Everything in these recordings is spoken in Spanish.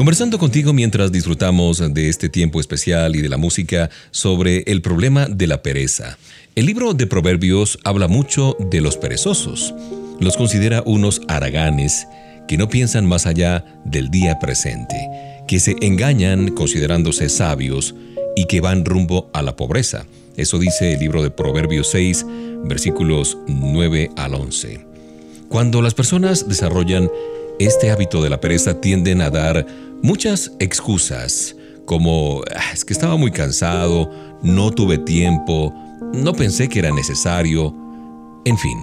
Conversando contigo mientras disfrutamos de este tiempo especial y de la música sobre el problema de la pereza. El libro de Proverbios habla mucho de los perezosos. Los considera unos haraganes que no piensan más allá del día presente, que se engañan considerándose sabios y que van rumbo a la pobreza. Eso dice el libro de Proverbios 6, versículos 9 al 11. Cuando las personas desarrollan este hábito de la pereza tienden a dar muchas excusas, como ah, es que estaba muy cansado, no tuve tiempo, no pensé que era necesario, en fin,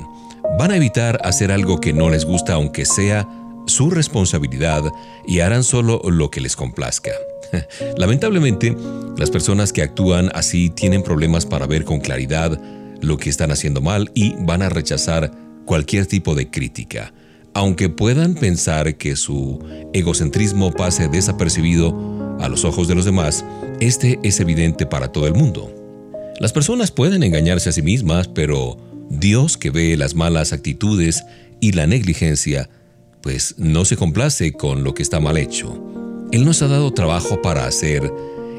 van a evitar hacer algo que no les gusta aunque sea su responsabilidad y harán solo lo que les complazca. Lamentablemente, las personas que actúan así tienen problemas para ver con claridad lo que están haciendo mal y van a rechazar cualquier tipo de crítica aunque puedan pensar que su egocentrismo pase desapercibido a los ojos de los demás, este es evidente para todo el mundo. Las personas pueden engañarse a sí mismas, pero Dios que ve las malas actitudes y la negligencia, pues no se complace con lo que está mal hecho. Él nos ha dado trabajo para hacer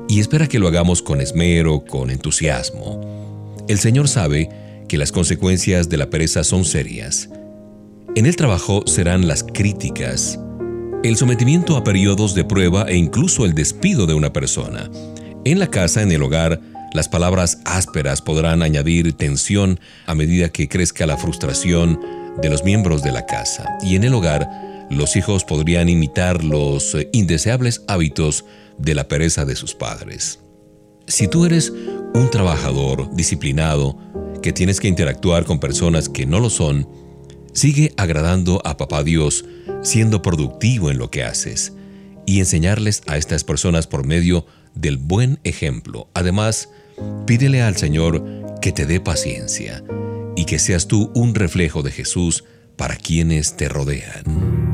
y espera que lo hagamos con esmero, con entusiasmo. El Señor sabe que las consecuencias de la pereza son serias en el trabajo serán las críticas, el sometimiento a periodos de prueba e incluso el despido de una persona. En la casa, en el hogar, las palabras ásperas podrán añadir tensión a medida que crezca la frustración de los miembros de la casa. Y en el hogar, los hijos podrían imitar los indeseables hábitos de la pereza de sus padres. Si tú eres un trabajador disciplinado que tienes que interactuar con personas que no lo son, Sigue agradando a Papá Dios, siendo productivo en lo que haces y enseñarles a estas personas por medio del buen ejemplo. Además, pídele al Señor que te dé paciencia y que seas tú un reflejo de Jesús para quienes te rodean.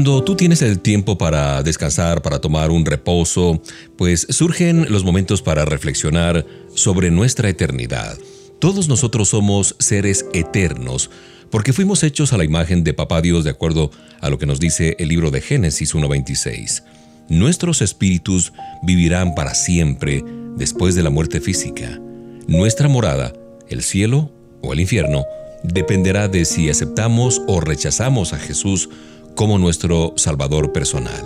Cuando tú tienes el tiempo para descansar, para tomar un reposo, pues surgen los momentos para reflexionar sobre nuestra eternidad. Todos nosotros somos seres eternos porque fuimos hechos a la imagen de Papá Dios de acuerdo a lo que nos dice el libro de Génesis 1.26. Nuestros espíritus vivirán para siempre después de la muerte física. Nuestra morada, el cielo o el infierno, dependerá de si aceptamos o rechazamos a Jesús como nuestro Salvador personal.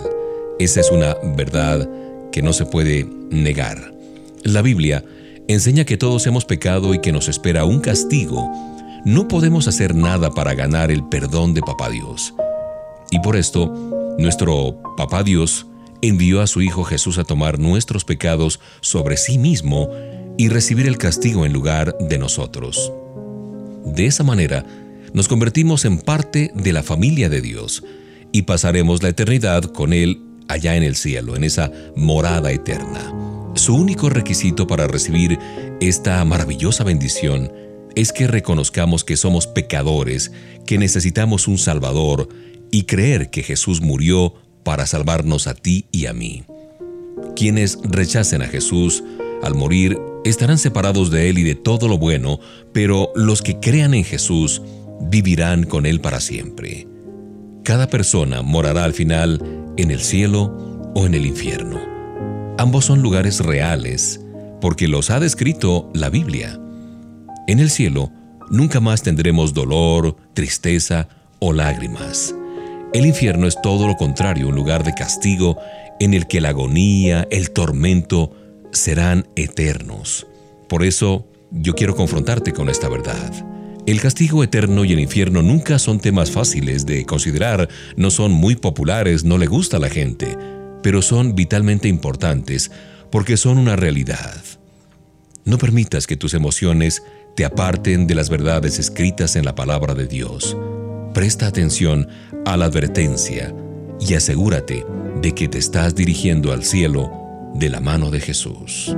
Esa es una verdad que no se puede negar. La Biblia enseña que todos hemos pecado y que nos espera un castigo. No podemos hacer nada para ganar el perdón de Papá Dios. Y por esto, nuestro Papá Dios envió a su Hijo Jesús a tomar nuestros pecados sobre sí mismo y recibir el castigo en lugar de nosotros. De esa manera, nos convertimos en parte de la familia de Dios y pasaremos la eternidad con Él allá en el cielo, en esa morada eterna. Su único requisito para recibir esta maravillosa bendición es que reconozcamos que somos pecadores, que necesitamos un Salvador y creer que Jesús murió para salvarnos a ti y a mí. Quienes rechacen a Jesús al morir estarán separados de Él y de todo lo bueno, pero los que crean en Jesús vivirán con Él para siempre. Cada persona morará al final en el cielo o en el infierno. Ambos son lugares reales, porque los ha descrito la Biblia. En el cielo, nunca más tendremos dolor, tristeza o lágrimas. El infierno es todo lo contrario, un lugar de castigo en el que la agonía, el tormento serán eternos. Por eso, yo quiero confrontarte con esta verdad. El castigo eterno y el infierno nunca son temas fáciles de considerar, no son muy populares, no le gusta a la gente pero son vitalmente importantes porque son una realidad. No permitas que tus emociones te aparten de las verdades escritas en la palabra de Dios. Presta atención a la advertencia y asegúrate de que te estás dirigiendo al cielo de la mano de Jesús.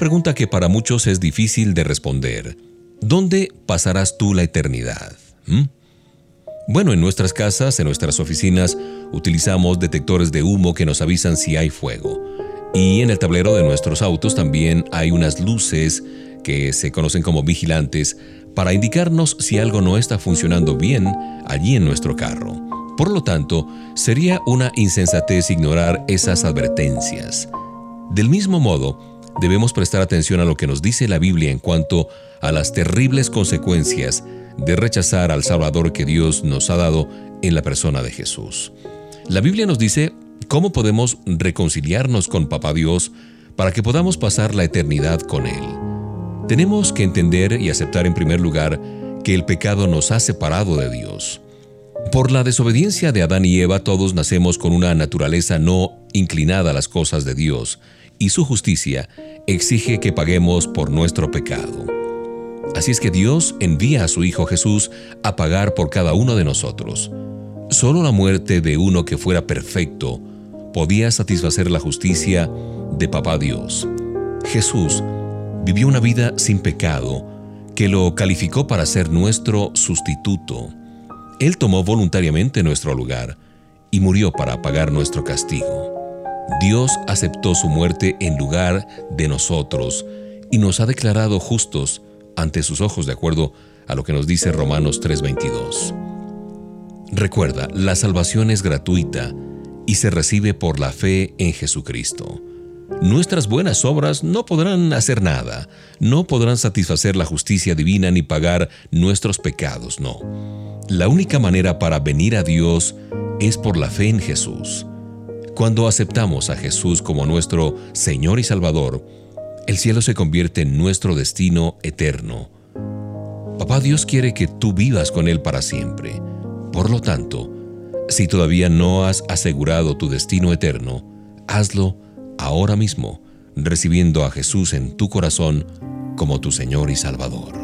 Pregunta que para muchos es difícil de responder. ¿Dónde pasarás tú la eternidad? ¿Mm? Bueno, en nuestras casas, en nuestras oficinas, utilizamos detectores de humo que nos avisan si hay fuego. Y en el tablero de nuestros autos también hay unas luces que se conocen como vigilantes para indicarnos si algo no está funcionando bien allí en nuestro carro. Por lo tanto, sería una insensatez ignorar esas advertencias. Del mismo modo, debemos prestar atención a lo que nos dice la Biblia en cuanto a las terribles consecuencias de rechazar al Salvador que Dios nos ha dado en la persona de Jesús. La Biblia nos dice cómo podemos reconciliarnos con Papá Dios para que podamos pasar la eternidad con Él. Tenemos que entender y aceptar en primer lugar que el pecado nos ha separado de Dios. Por la desobediencia de Adán y Eva todos nacemos con una naturaleza no inclinada a las cosas de Dios, y su justicia exige que paguemos por nuestro pecado. Así es que Dios envía a su Hijo Jesús a pagar por cada uno de nosotros. Solo la muerte de uno que fuera perfecto podía satisfacer la justicia de Papá Dios. Jesús vivió una vida sin pecado que lo calificó para ser nuestro sustituto. Él tomó voluntariamente nuestro lugar y murió para pagar nuestro castigo. Dios aceptó su muerte en lugar de nosotros y nos ha declarado justos ante sus ojos de acuerdo a lo que nos dice Romanos 3:22. Recuerda, la salvación es gratuita y se recibe por la fe en Jesucristo. Nuestras buenas obras no podrán hacer nada, no podrán satisfacer la justicia divina ni pagar nuestros pecados, no. La única manera para venir a Dios es por la fe en Jesús. Cuando aceptamos a Jesús como nuestro Señor y Salvador, el cielo se convierte en nuestro destino eterno. Papá Dios quiere que tú vivas con Él para siempre. Por lo tanto, si todavía no has asegurado tu destino eterno, hazlo ahora mismo, recibiendo a Jesús en tu corazón como tu Señor y Salvador.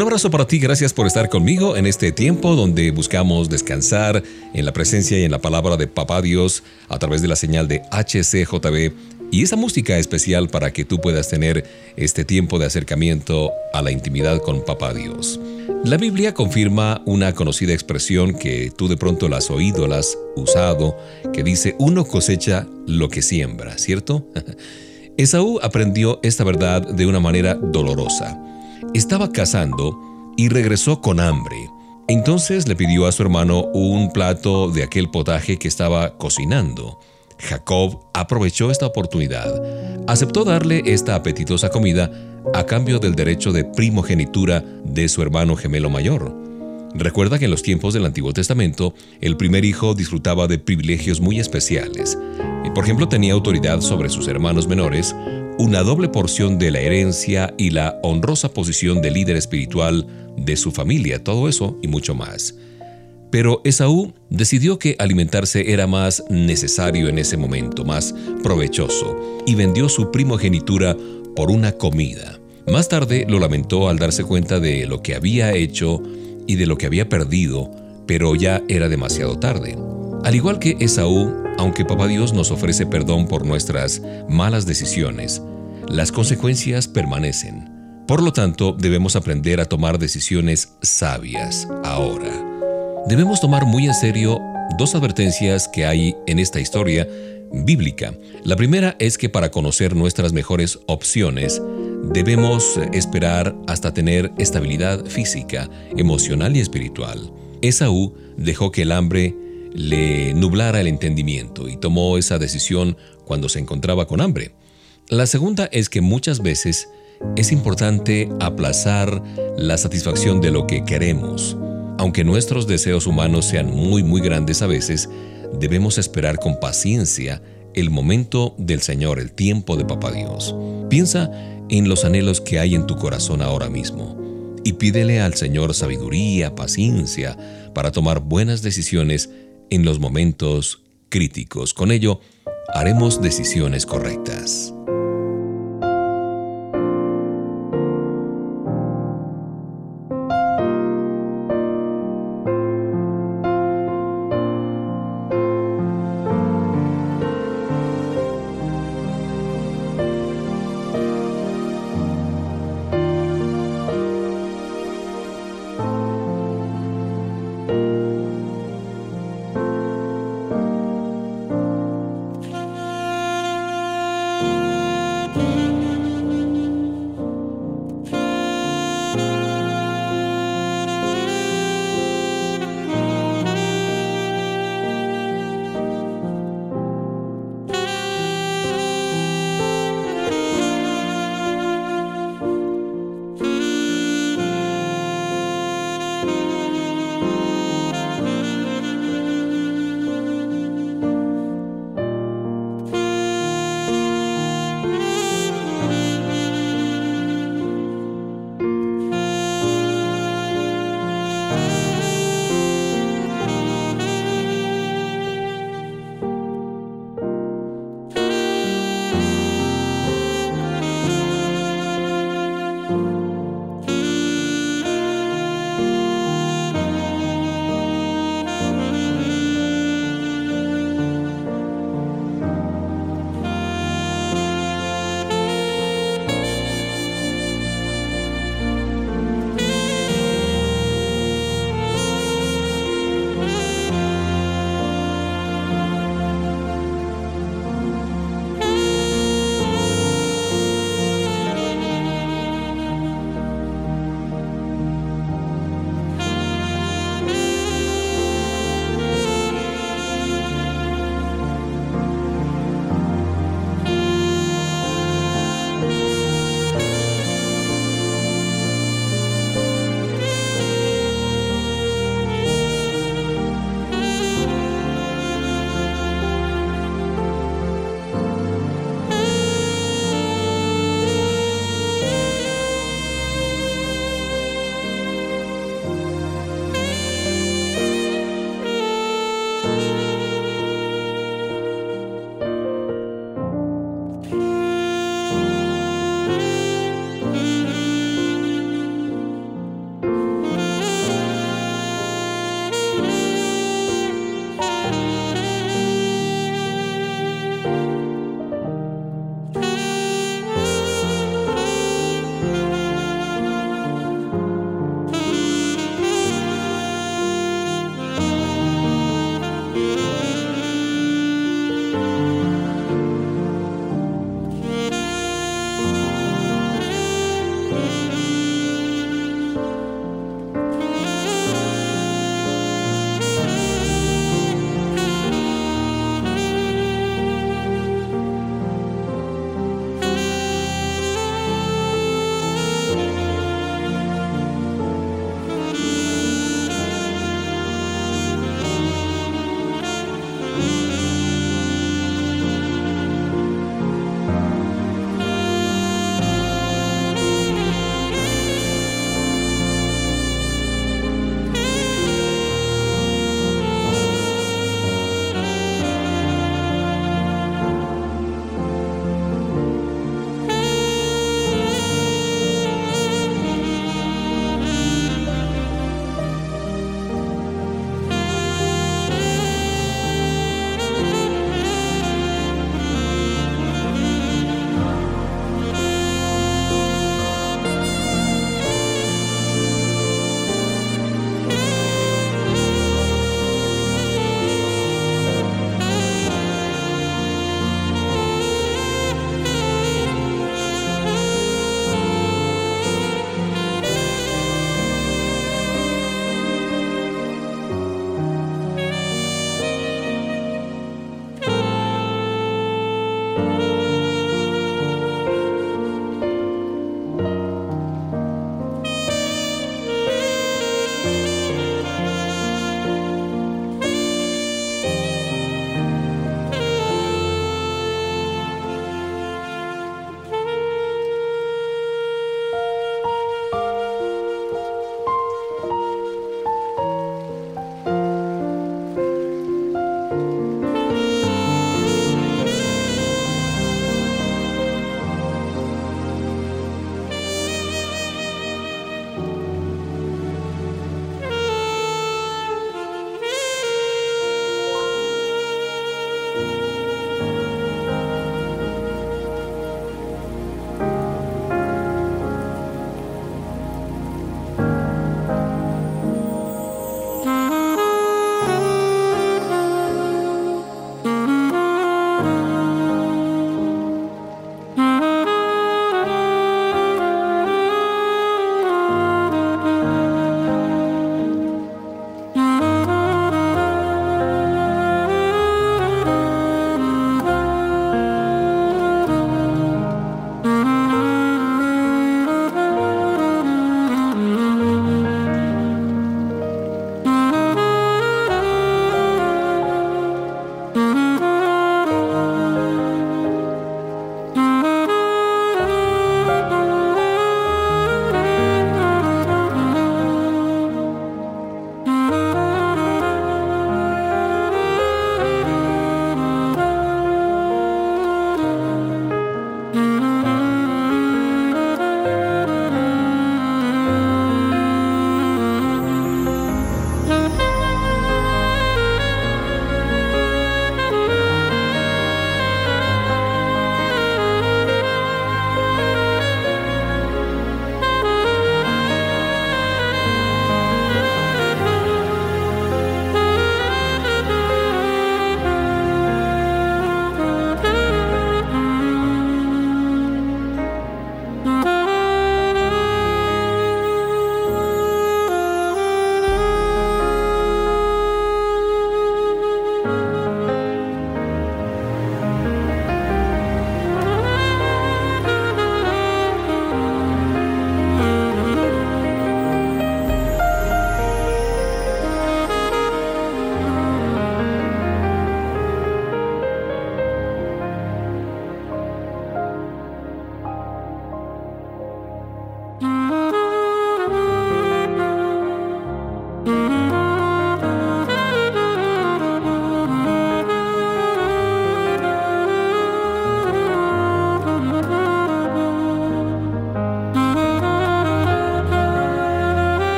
Un abrazo para ti, gracias por estar conmigo en este tiempo donde buscamos descansar en la presencia y en la palabra de Papá Dios a través de la señal de HCJB y esa música especial para que tú puedas tener este tiempo de acercamiento a la intimidad con Papá Dios. La Biblia confirma una conocida expresión que tú de pronto la has oído, la has usado, que dice uno cosecha lo que siembra, ¿cierto? Esaú aprendió esta verdad de una manera dolorosa. Estaba cazando y regresó con hambre. Entonces le pidió a su hermano un plato de aquel potaje que estaba cocinando. Jacob aprovechó esta oportunidad, aceptó darle esta apetitosa comida a cambio del derecho de primogenitura de su hermano gemelo mayor. Recuerda que en los tiempos del Antiguo Testamento, el primer hijo disfrutaba de privilegios muy especiales. Por ejemplo, tenía autoridad sobre sus hermanos menores, una doble porción de la herencia y la honrosa posición de líder espiritual de su familia, todo eso y mucho más. Pero Esaú decidió que alimentarse era más necesario en ese momento, más provechoso, y vendió su primogenitura por una comida. Más tarde lo lamentó al darse cuenta de lo que había hecho y de lo que había perdido, pero ya era demasiado tarde. Al igual que Esaú, aunque Papá Dios nos ofrece perdón por nuestras malas decisiones, las consecuencias permanecen. Por lo tanto, debemos aprender a tomar decisiones sabias ahora. Debemos tomar muy en serio dos advertencias que hay en esta historia bíblica. La primera es que para conocer nuestras mejores opciones, debemos esperar hasta tener estabilidad física, emocional y espiritual. Esaú dejó que el hambre le nublara el entendimiento y tomó esa decisión cuando se encontraba con hambre. La segunda es que muchas veces es importante aplazar la satisfacción de lo que queremos. Aunque nuestros deseos humanos sean muy muy grandes a veces, debemos esperar con paciencia el momento del Señor, el tiempo de Papá Dios. Piensa en los anhelos que hay en tu corazón ahora mismo y pídele al Señor sabiduría, paciencia para tomar buenas decisiones en los momentos críticos. Con ello, haremos decisiones correctas.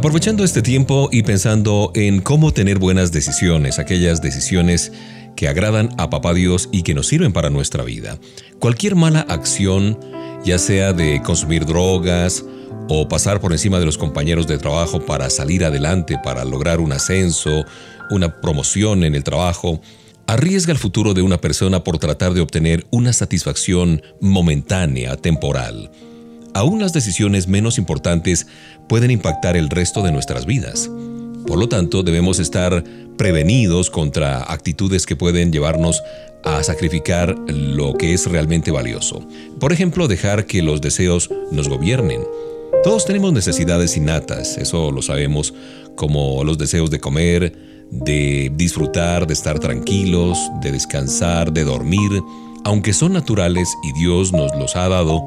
Aprovechando este tiempo y pensando en cómo tener buenas decisiones, aquellas decisiones que agradan a Papá Dios y que nos sirven para nuestra vida. Cualquier mala acción, ya sea de consumir drogas o pasar por encima de los compañeros de trabajo para salir adelante, para lograr un ascenso, una promoción en el trabajo, arriesga el futuro de una persona por tratar de obtener una satisfacción momentánea, temporal. Aún las decisiones menos importantes pueden impactar el resto de nuestras vidas. Por lo tanto, debemos estar prevenidos contra actitudes que pueden llevarnos a sacrificar lo que es realmente valioso. Por ejemplo, dejar que los deseos nos gobiernen. Todos tenemos necesidades innatas, eso lo sabemos, como los deseos de comer, de disfrutar, de estar tranquilos, de descansar, de dormir, aunque son naturales y Dios nos los ha dado,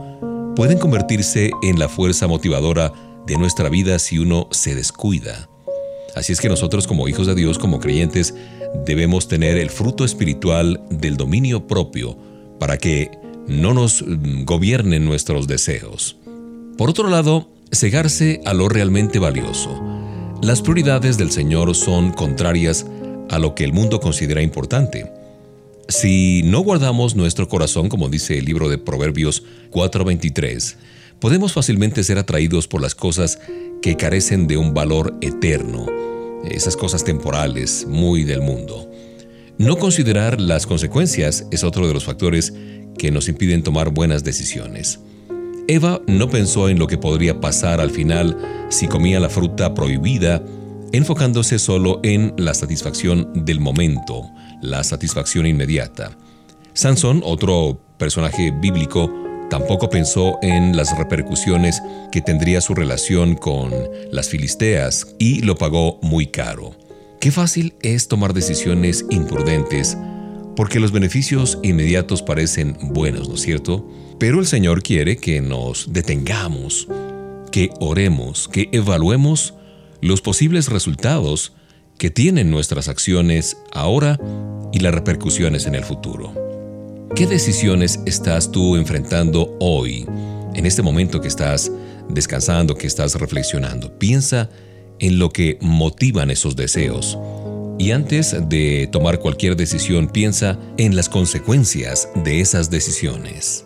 pueden convertirse en la fuerza motivadora de nuestra vida si uno se descuida. Así es que nosotros como hijos de Dios, como creyentes, debemos tener el fruto espiritual del dominio propio para que no nos mm, gobiernen nuestros deseos. Por otro lado, cegarse a lo realmente valioso. Las prioridades del Señor son contrarias a lo que el mundo considera importante. Si no guardamos nuestro corazón, como dice el libro de Proverbios 4:23, podemos fácilmente ser atraídos por las cosas que carecen de un valor eterno, esas cosas temporales, muy del mundo. No considerar las consecuencias es otro de los factores que nos impiden tomar buenas decisiones. Eva no pensó en lo que podría pasar al final si comía la fruta prohibida, enfocándose solo en la satisfacción del momento, la satisfacción inmediata. Sansón, otro personaje bíblico, tampoco pensó en las repercusiones que tendría su relación con las filisteas y lo pagó muy caro. Qué fácil es tomar decisiones imprudentes porque los beneficios inmediatos parecen buenos, ¿no es cierto? Pero el Señor quiere que nos detengamos, que oremos, que evaluemos los posibles resultados que tienen nuestras acciones ahora y las repercusiones en el futuro. ¿Qué decisiones estás tú enfrentando hoy, en este momento que estás descansando, que estás reflexionando? Piensa en lo que motivan esos deseos. Y antes de tomar cualquier decisión, piensa en las consecuencias de esas decisiones.